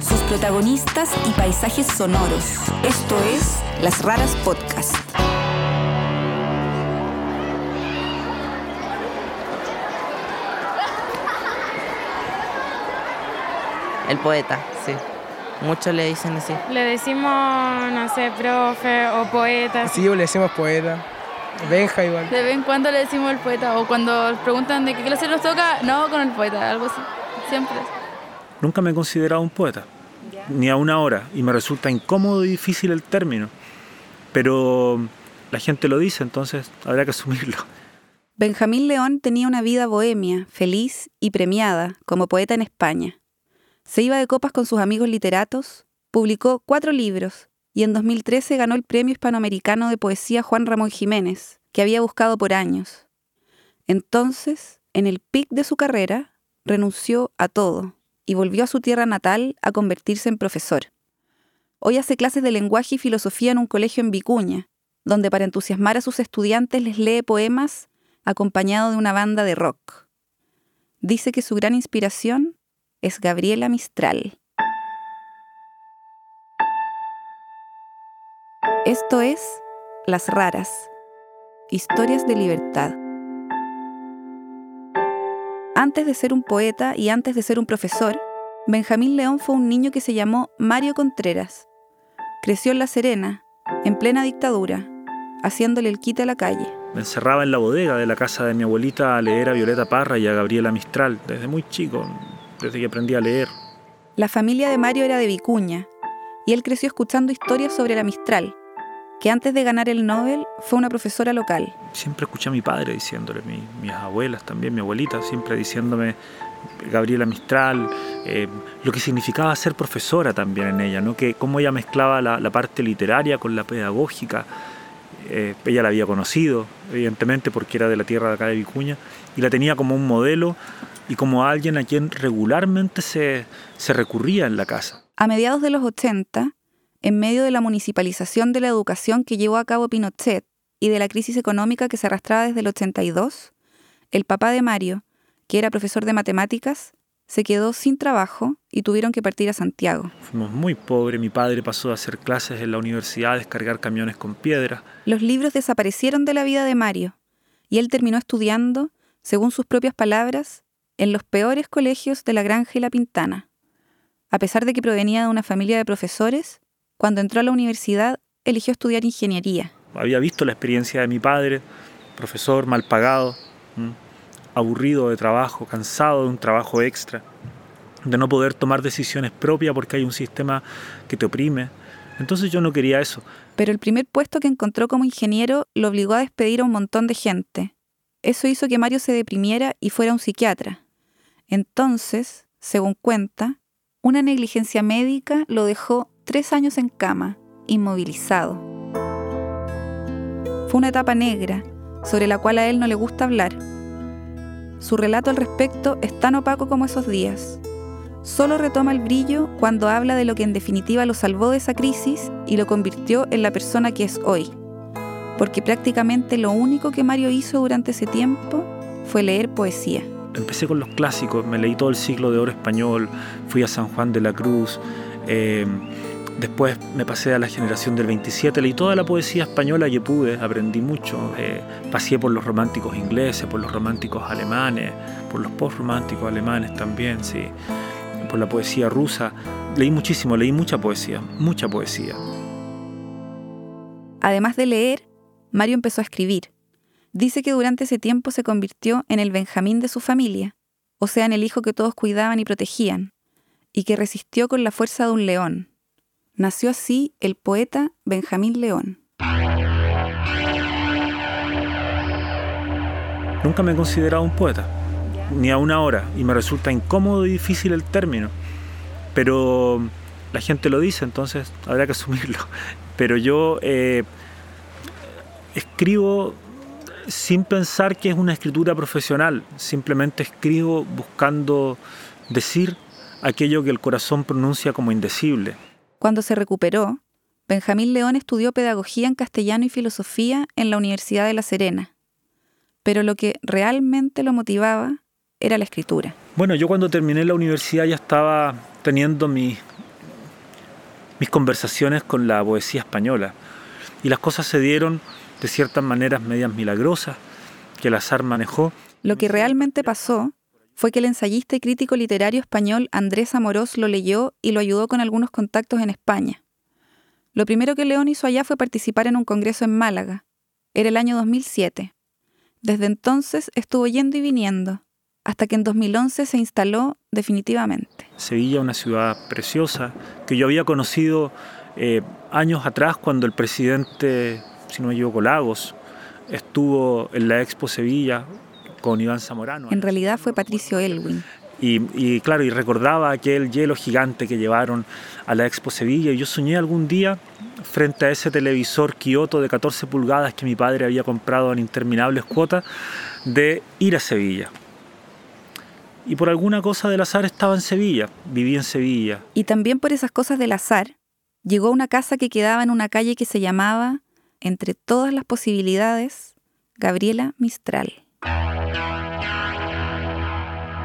sus protagonistas y paisajes sonoros. Esto es Las Raras Podcast. El poeta, sí. Muchos le dicen así. Le decimos, no sé, profe o poeta. Sí, le decimos poeta. Benja igual. De vez en cuando le decimos el poeta. O cuando preguntan de qué clase nos toca, no, con el poeta, algo así. Siempre. Nunca me he considerado un poeta, ni a una hora, y me resulta incómodo y difícil el término. Pero la gente lo dice, entonces habrá que asumirlo. Benjamín León tenía una vida bohemia, feliz y premiada como poeta en España. Se iba de copas con sus amigos literatos, publicó cuatro libros y en 2013 ganó el Premio Hispanoamericano de Poesía Juan Ramón Jiménez, que había buscado por años. Entonces, en el pic de su carrera, renunció a todo y volvió a su tierra natal a convertirse en profesor. Hoy hace clases de lenguaje y filosofía en un colegio en Vicuña, donde para entusiasmar a sus estudiantes les lee poemas acompañado de una banda de rock. Dice que su gran inspiración es Gabriela Mistral. Esto es Las Raras, Historias de Libertad. Antes de ser un poeta y antes de ser un profesor, Benjamín León fue un niño que se llamó Mario Contreras. Creció en La Serena, en plena dictadura, haciéndole el quite a la calle. Me encerraba en la bodega de la casa de mi abuelita a leer a Violeta Parra y a Gabriela Mistral, desde muy chico, desde que aprendí a leer. La familia de Mario era de Vicuña, y él creció escuchando historias sobre la Mistral, que antes de ganar el Nobel fue una profesora local. Siempre escuché a mi padre diciéndole, mis abuelas también, mi abuelita, siempre diciéndome Gabriela Mistral, eh, lo que significaba ser profesora también en ella, ¿no? que cómo ella mezclaba la, parte literaria con la pedagógica. Eh, ella la había conocido, evidentemente, porque era de la tierra de acá de Vicuña, y la tenía como un modelo y como alguien a quien regularmente se, se recurría en la casa. A mediados de los 80, en medio de la municipalización de la educación que llevó a cabo Pinochet y de la crisis económica que se arrastraba desde el 82, el papá de Mario, que era profesor de matemáticas, se quedó sin trabajo y tuvieron que partir a Santiago. Fuimos muy pobres, mi padre pasó a hacer clases en la universidad, a descargar camiones con piedra. Los libros desaparecieron de la vida de Mario y él terminó estudiando, según sus propias palabras, en los peores colegios de la Granja y la Pintana. A pesar de que provenía de una familia de profesores, cuando entró a la universidad, eligió estudiar ingeniería. Había visto la experiencia de mi padre, profesor mal pagado, aburrido de trabajo, cansado de un trabajo extra, de no poder tomar decisiones propias porque hay un sistema que te oprime. Entonces yo no quería eso. Pero el primer puesto que encontró como ingeniero lo obligó a despedir a un montón de gente. Eso hizo que Mario se deprimiera y fuera un psiquiatra. Entonces, según cuenta, una negligencia médica lo dejó tres años en cama, inmovilizado. Fue una etapa negra, sobre la cual a él no le gusta hablar. Su relato al respecto es tan opaco como esos días. Solo retoma el brillo cuando habla de lo que en definitiva lo salvó de esa crisis y lo convirtió en la persona que es hoy. Porque prácticamente lo único que Mario hizo durante ese tiempo fue leer poesía. Empecé con los clásicos, me leí todo el siglo de oro español, fui a San Juan de la Cruz, eh, Después me pasé a la generación del 27, leí toda la poesía española que pude, aprendí mucho. Eh, pasé por los románticos ingleses, por los románticos alemanes, por los postrománticos alemanes también, sí, por la poesía rusa. Leí muchísimo, leí mucha poesía, mucha poesía. Además de leer, Mario empezó a escribir. Dice que durante ese tiempo se convirtió en el Benjamín de su familia, o sea, en el hijo que todos cuidaban y protegían, y que resistió con la fuerza de un león Nació así el poeta Benjamín León. Nunca me he considerado un poeta, ni a una hora, y me resulta incómodo y difícil el término. Pero la gente lo dice, entonces habrá que asumirlo. Pero yo eh, escribo sin pensar que es una escritura profesional, simplemente escribo buscando decir aquello que el corazón pronuncia como indecible. Cuando se recuperó, Benjamín León estudió pedagogía en castellano y filosofía en la Universidad de La Serena. Pero lo que realmente lo motivaba era la escritura. Bueno, yo cuando terminé la universidad ya estaba teniendo mis, mis conversaciones con la poesía española. Y las cosas se dieron de ciertas maneras medias milagrosas que el azar manejó. Lo que realmente pasó fue que el ensayista y crítico literario español Andrés Amorós lo leyó y lo ayudó con algunos contactos en España. Lo primero que León hizo allá fue participar en un congreso en Málaga. Era el año 2007. Desde entonces estuvo yendo y viniendo, hasta que en 2011 se instaló definitivamente. Sevilla, una ciudad preciosa, que yo había conocido eh, años atrás cuando el presidente, si no me equivoco, Lagos, estuvo en la Expo Sevilla con Iván Zamorano. En realidad fue Patricio Elwin. Y, y, claro, y recordaba aquel hielo gigante que llevaron a la Expo Sevilla. Y yo soñé algún día, frente a ese televisor Kioto de 14 pulgadas que mi padre había comprado en interminables cuotas, de ir a Sevilla. Y por alguna cosa del azar estaba en Sevilla, viví en Sevilla. Y también por esas cosas del azar, llegó a una casa que quedaba en una calle que se llamaba, entre todas las posibilidades, Gabriela Mistral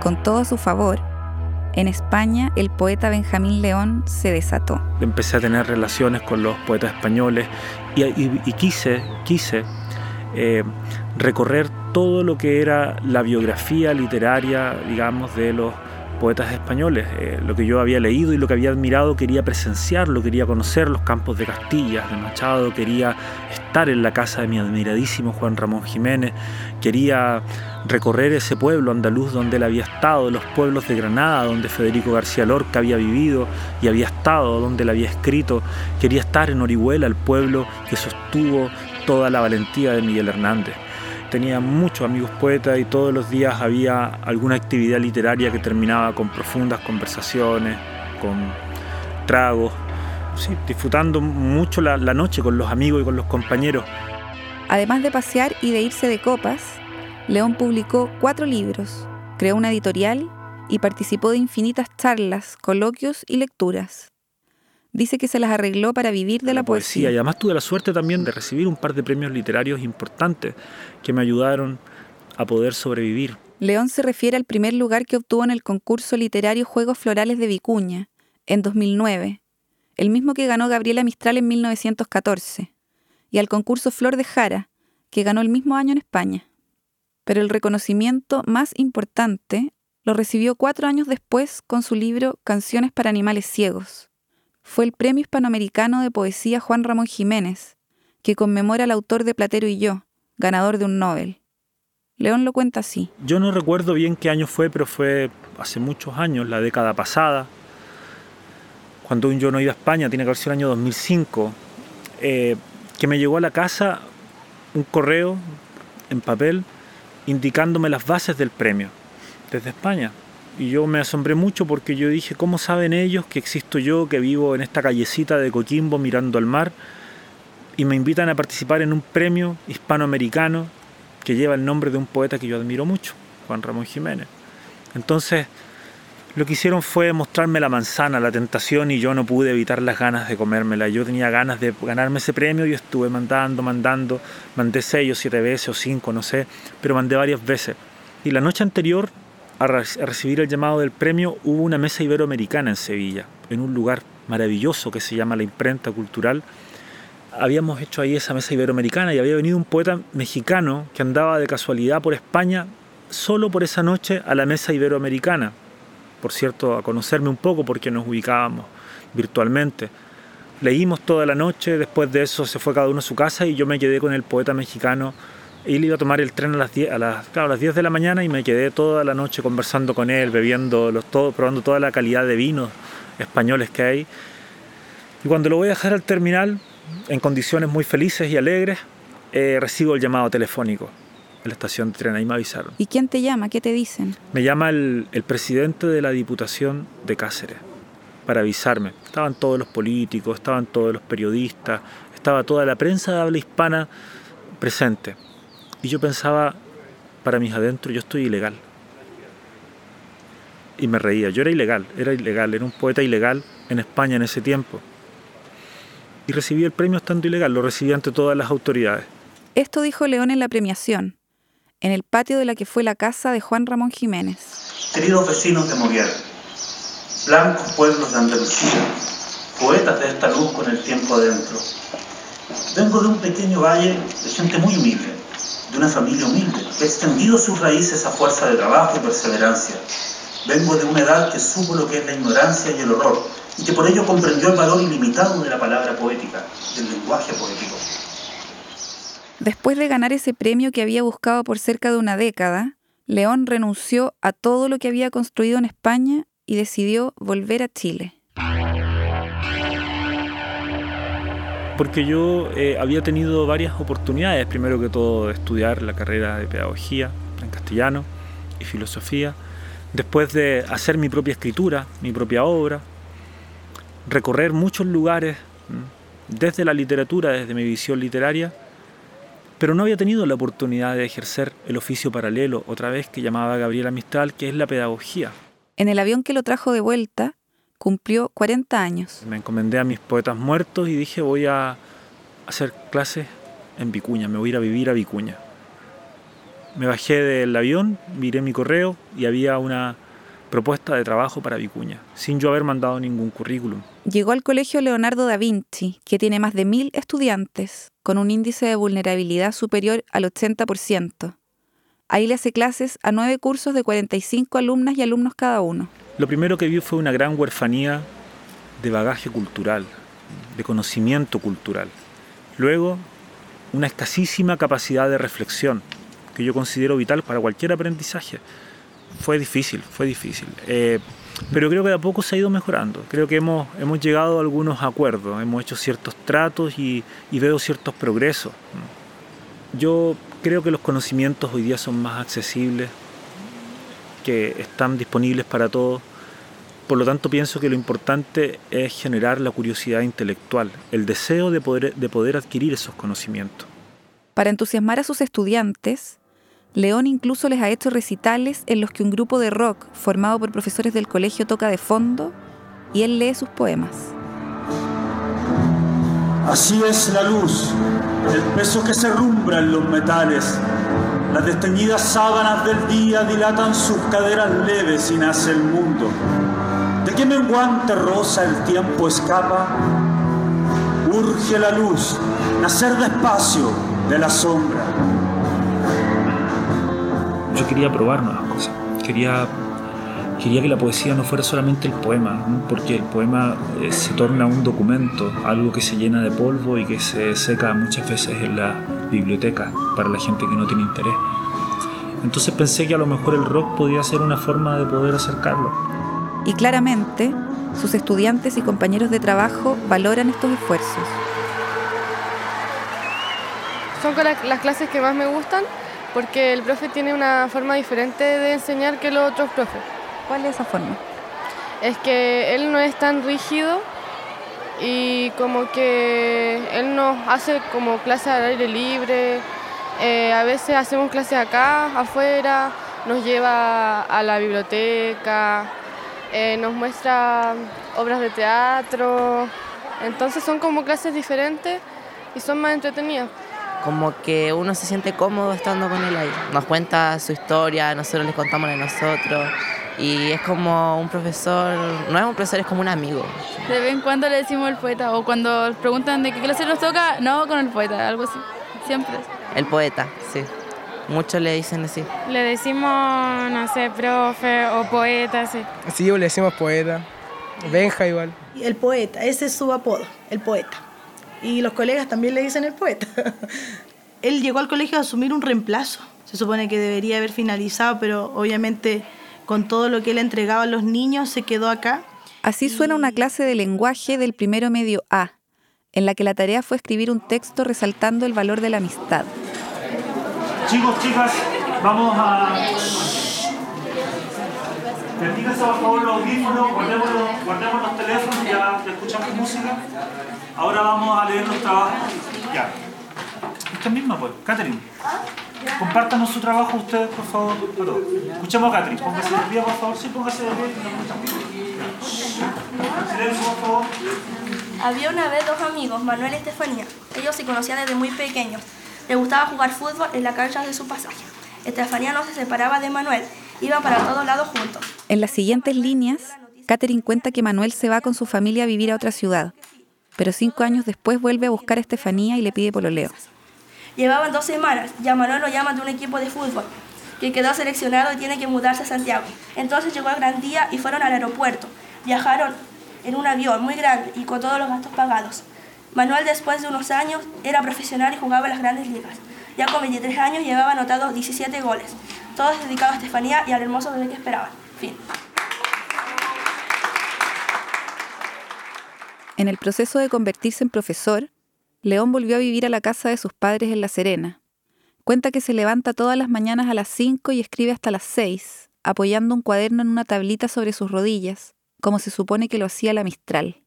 con todo a su favor, en España el poeta Benjamín León se desató. Empecé a tener relaciones con los poetas españoles y, quise, quise eh, recorrer todo lo que era la biografía literaria, digamos, de los poetas españoles. Eh, lo que yo había leído y lo que había admirado quería presenciarlo, quería conocer los campos de Castilla, de Machado, quería estar en la casa de mi admiradísimo Juan Ramón Jiménez, quería recorrer ese pueblo andaluz donde él había estado, los pueblos de Granada, donde Federico García Lorca había vivido y había estado, donde él había escrito, quería estar en Orihuela, el pueblo que sostuvo toda la valentía de Miguel Hernández tenía muchos amigos poetas y todos los días había alguna actividad literaria que terminaba con profundas conversaciones, con tragos, disfrutando mucho la, la noche con los amigos y con los compañeros. Además de pasear y de irse de copas, León publicó cuatro libros, creó una editorial y participó de infinitas charlas, coloquios y lecturas. Dice que se las arregló para vivir de la, poesía. Y además tuve la suerte también de recibir un par de premios literarios importantes que me ayudaron a poder sobrevivir. León se refiere al primer lugar que obtuvo en el concurso literario Juegos Florales de Vicuña, en 2009, el mismo que ganó Gabriela Mistral en 1914, y al concurso Flor de Jara, que ganó el mismo año en España. Pero el reconocimiento más importante lo recibió cuatro años después con su libro Canciones para Animales Ciegos, fue el Premio Hispanoamericano de Poesía Juan Ramón Jiménez, que conmemora al autor de Platero y yo, ganador de un Nobel. León lo cuenta así. Yo no recuerdo bien qué año fue, pero fue hace muchos años, la década pasada, cuando yo no iba a España, tiene que haber sido el año 2005, eh, que me llegó a la casa un correo en papel indicándome las bases del premio desde España. Y yo me asombré mucho porque yo dije, ¿cómo saben ellos que existo yo, que vivo en esta callecita de Coquimbo mirando al mar? Y me invitan a participar en un premio hispanoamericano que lleva el nombre de un poeta que yo admiro mucho, Juan Ramón Jiménez. Entonces, lo que hicieron fue mostrarme la manzana, la tentación, y yo no pude evitar las ganas de comérmela. Yo tenía ganas de ganarme ese premio y estuve mandando, mandando, mandé seis o siete veces o cinco, no sé, pero mandé varias veces. Y la noche anterior a, recibir el llamado del premio, hubo una mesa iberoamericana en Sevilla, en un lugar maravilloso que se llama la Imprenta Cultural. Habíamos hecho ahí esa mesa iberoamericana y había venido un poeta mexicano que andaba de casualidad por España solo por esa noche a la mesa iberoamericana. Por cierto, a conocerme un poco porque nos ubicábamos virtualmente. Leímos toda la noche, después de eso se fue cada uno a su casa y yo me quedé con el poeta mexicano él iba a tomar el tren a las 10, a las, a las 10 de la mañana y me quedé toda la noche conversando con él, bebiendo, los, todo, probando toda la calidad de vinos españoles que hay. Y cuando lo voy a dejar al terminal, en condiciones muy felices y alegres, eh, recibo el llamado telefónico en la estación de tren, ahí me avisaron. ¿Y quién te llama? ¿Qué te dicen? Me llama el, el presidente de la Diputación de Cáceres para avisarme. Estaban todos los políticos, estaban todos los periodistas, estaba toda la prensa de habla hispana presente. Y yo pensaba, para mis adentros, yo estoy ilegal. Y me reía, yo era ilegal, era ilegal, era un poeta ilegal en España en ese tiempo. Y recibí el premio estando ilegal, lo recibí ante todas las autoridades. Esto dijo León en la premiación, en el patio de la que fue la casa de Juan Ramón Jiménez. Queridos vecinos de Moguer, blancos pueblos de Andalucía, poetas de esta luz con el tiempo adentro. Vengo de un pequeño valle de gente muy humilde, de una familia humilde, que ha extendido sus raíces a fuerza de trabajo y perseverancia. Vengo de una edad que supo lo que es la ignorancia y el horror, y que por ello comprendió el valor ilimitado de la palabra poética, del lenguaje poético. Después de ganar ese premio que había buscado por cerca de una década, León renunció a todo lo que había construido en España y decidió volver a Chile. Porque yo eh, había tenido varias oportunidades, primero que todo de estudiar la carrera de pedagogía en castellano y filosofía, después de hacer mi propia escritura, mi propia obra, recorrer muchos lugares desde la literatura, desde mi visión literaria, pero no había tenido la oportunidad de ejercer el oficio paralelo, otra vez que llamaba Gabriela Mistral, que es la pedagogía. En el avión que lo trajo de vuelta, cumplió 40 años. Me encomendé a mis poetas muertos y dije voy a hacer clases en Vicuña, me voy a ir a vivir a Vicuña. Me bajé del avión, miré mi correo y había una propuesta de trabajo para Vicuña, sin yo haber mandado ningún currículum. Llegó al Colegio Leonardo da Vinci, que tiene más de mil estudiantes, con un índice de vulnerabilidad superior al 80%. Ahí le hace clases a nueve cursos de 45 alumnas y alumnos cada uno. Lo primero que vi fue una gran huerfanía de bagaje cultural, de conocimiento cultural. Luego, una escasísima capacidad de reflexión, que yo considero vital para cualquier aprendizaje fue difícil, fue difícil. Eh, pero creo que de a poco se ha ido mejorando. Creo que hemos, hemos llegado a algunos acuerdos, hemos hecho ciertos tratos y, y veo ciertos progresos. Yo creo que los conocimientos hoy día son más accesibles, que están disponibles para todos. Por lo tanto, pienso que lo importante es generar la curiosidad intelectual, el deseo de poder, de poder adquirir esos conocimientos. Para entusiasmar a sus estudiantes, León incluso les ha hecho recitales en los que un grupo de rock formado por profesores del colegio toca de fondo y él lee sus poemas. Así es la luz, el peso que se rumbra en los metales. Las desteñidas sábanas del día dilatan sus caderas leves y nace el mundo. ¿De qué menguante rosa el tiempo escapa? Urge la luz, nacer despacio de la sombra yo quería probar nuevas cosas. Quería, quería que la poesía no fuera solamente el poema, porque el poema eh, se torna un documento, algo que se llena de polvo y que se seca muchas veces en la biblioteca para la gente que no tiene interés. Entonces pensé que a lo mejor el rock podía ser una forma de poder acercarlo. Y claramente, sus estudiantes y compañeros de trabajo valoran estos esfuerzos. Son las clases que más me gustan porque el profe tiene una forma diferente de enseñar que los otros profes. ¿Cuál es esa forma? Es que él no es tan rígido y como que él nos hace como clases al aire libre, eh, a veces hacemos clases acá, afuera, nos lleva a la biblioteca, eh, nos muestra obras de teatro, entonces son como clases diferentes y son más entretenidas como que uno se siente cómodo estando con él ahí. Nos cuenta su historia, nosotros les contamos de nosotros. Y es como un profesor, no es un profesor, es como un amigo. De vez en cuando le decimos el poeta, o cuando preguntan de qué clase nos toca, no, con el poeta, algo así. Siempre. El poeta, sí. Muchos le dicen así. Le decimos, no sé, profe o poeta, sí. Sí, le decimos poeta. Benja igual. El poeta, ese es su apodo, el poeta y los colegas también le dicen el poeta. Él llegó al colegio a asumir un reemplazo. Se supone que debería haber finalizado, pero obviamente con todo lo que él entregaba a los niños se quedó acá. Así suena una clase de lenguaje del primero medio A, en la que la tarea fue escribir un texto resaltando el valor de la amistad. Chicos, chicas, vamos a... Permítanse por favor los audífonos, guardemos los, teléfonos, ya escuchamos música. Ahora vamos a leer los trabajos. Ya. Esta misma, pues. Catherine. Compártanos su trabajo ustedes, por favor. Escuchemos a Catherine. Póngase de pie, por favor. Sí, póngase de pie. Silencio, por favor. Había una vez dos amigos, Manuel y Estefanía. Ellos se conocían desde muy pequeños. Les gustaba jugar fútbol en la cancha de su pasaje. Estefanía no se separaba de Manuel. Iban para todos lados juntos. En las siguientes líneas Catherine cuenta que Manuel se va con su familia a vivir a otra ciudad, pero cinco años después vuelve a buscar a Estefanía y le pide pololeo. Llevaban dos semanas y a Manuel lo llaman de un equipo de fútbol que quedó seleccionado y tiene que mudarse a Santiago. Entonces llegó el gran día y fueron al aeropuerto. Viajaron en un avión muy grande y con todos los gastos pagados. Manuel después de unos años era profesional y jugaba en las grandes ligas. Ya con 23 años llevaba anotado 17 goles, todos dedicados a Estefanía y al hermoso bebé que esperaban. En el proceso de convertirse en profesor, León volvió a vivir a la casa de sus padres en La Serena. Cuenta que se levanta todas las mañanas a las 5 y escribe hasta las 6, apoyando un cuaderno en una tablita sobre sus rodillas, como se supone que lo hacía la Mistral.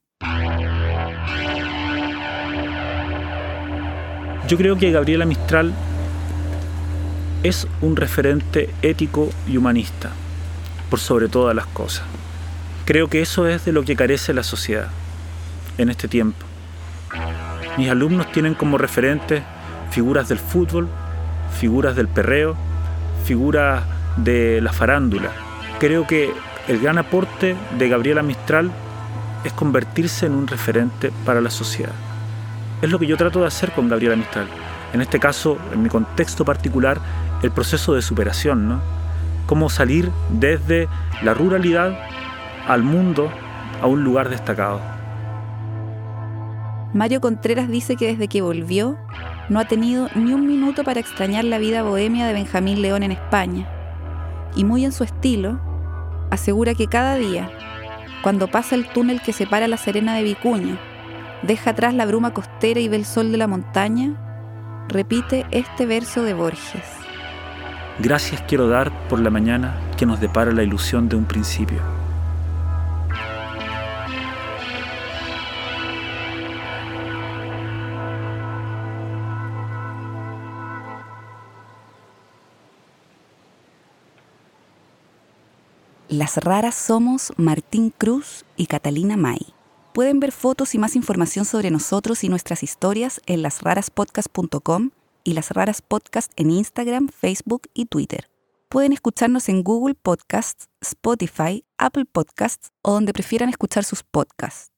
Yo creo que Gabriela Mistral es un referente ético y humanista, por sobre todas las cosas. Creo que eso es de lo que carece la sociedad en este tiempo. Mis alumnos tienen como referentes figuras del fútbol, figuras del perreo, figuras de la farándula. Creo que el gran aporte de Gabriela Mistral es convertirse en un referente para la sociedad. Es lo que yo trato de hacer con Gabriela Mistral. En este caso, en mi contexto particular, el proceso de superación, ¿no? Cómo salir desde la ruralidad al mundo, a un lugar destacado. Mario Contreras dice que desde que volvió no ha tenido ni un minuto para extrañar la vida bohemia de Benjamín León en España. Y muy en su estilo, asegura que cada día, cuando pasa el túnel que separa la Serena de Vicuña, deja atrás la bruma costera y ve el sol de la montaña, repite este verso de Borges. Gracias quiero dar por la mañana que nos depara la ilusión de un principio. Las raras somos Martín Cruz y Catalina May. Pueden ver fotos y más información sobre nosotros y nuestras historias en lasraraspodcast.com y Las Raras Podcast en Instagram, Facebook y Twitter. Pueden escucharnos en Google Podcasts, Spotify, Apple Podcasts o donde prefieran escuchar sus podcasts.